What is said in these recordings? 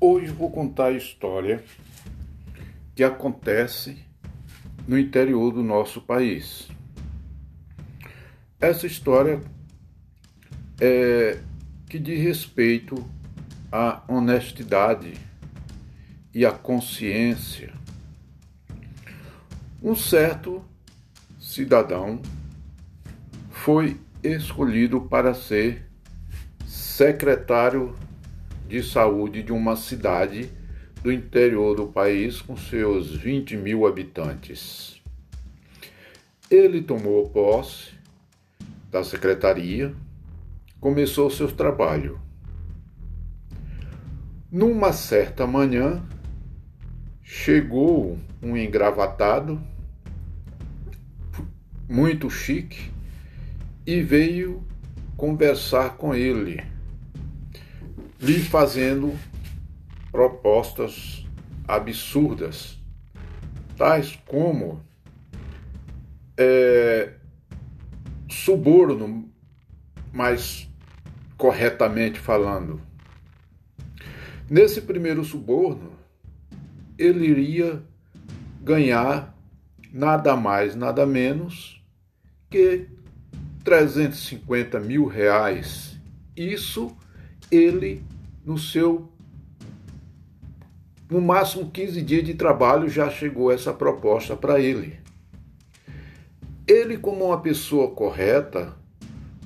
Hoje vou contar a história que acontece no interior do nosso país. Essa história é que diz respeito à honestidade e à consciência. Um certo cidadão foi escolhido para ser secretário de saúde de uma cidade do interior do país com seus 20 mil habitantes. Ele tomou posse da secretaria, começou seu trabalho. Numa certa manhã, chegou um engravatado, muito chique, e veio conversar com ele lhe fazendo propostas absurdas, tais como é, suborno, mais corretamente falando. Nesse primeiro suborno, ele iria ganhar nada mais, nada menos que 350 mil reais. Isso ele, no seu. No máximo 15 dias de trabalho, já chegou essa proposta para ele. Ele, como uma pessoa correta,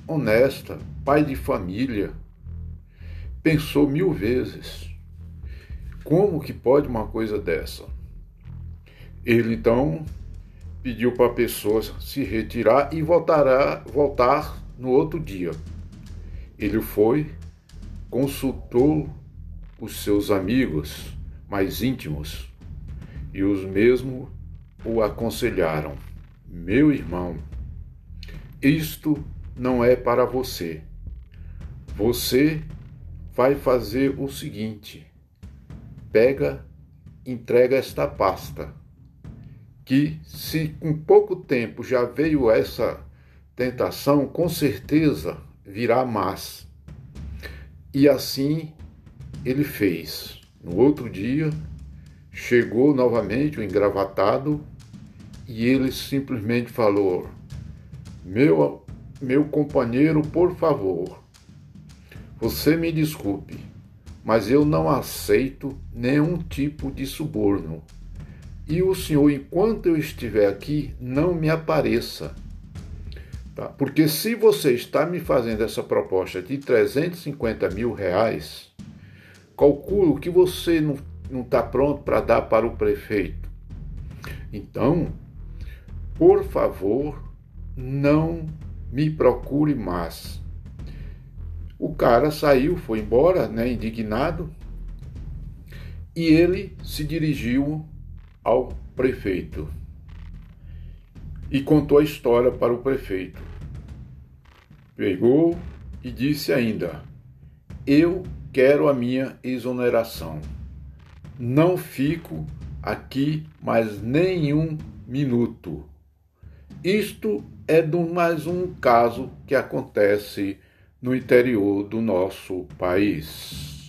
honesta, pai de família, pensou mil vezes: como que pode uma coisa dessa? Ele então pediu para a pessoa se retirar e voltará, voltar no outro dia. Ele foi, consultou os seus amigos mais íntimos e os mesmos o aconselharam: Meu irmão, isto não é para você. Você vai fazer o seguinte: pega, entrega esta pasta, que se com pouco tempo já veio essa tentação, com certeza virá mais. E assim ele fez. No outro dia, chegou novamente o engravatado e ele simplesmente falou: Meu, meu companheiro, por favor, você me desculpe, mas eu não aceito nenhum tipo de suborno. E o senhor, enquanto eu estiver aqui, não me apareça Tá? Porque se você está me fazendo essa proposta de 350 mil reais, calculo que você não está pronto para dar para o prefeito. Então, por favor, não me procure mais. O cara saiu, foi embora, né, indignado, e ele se dirigiu ao prefeito e contou a história para o prefeito. Pegou e disse ainda: Eu quero a minha exoneração. Não fico aqui mais nenhum minuto. Isto é mais um caso que acontece no interior do nosso país.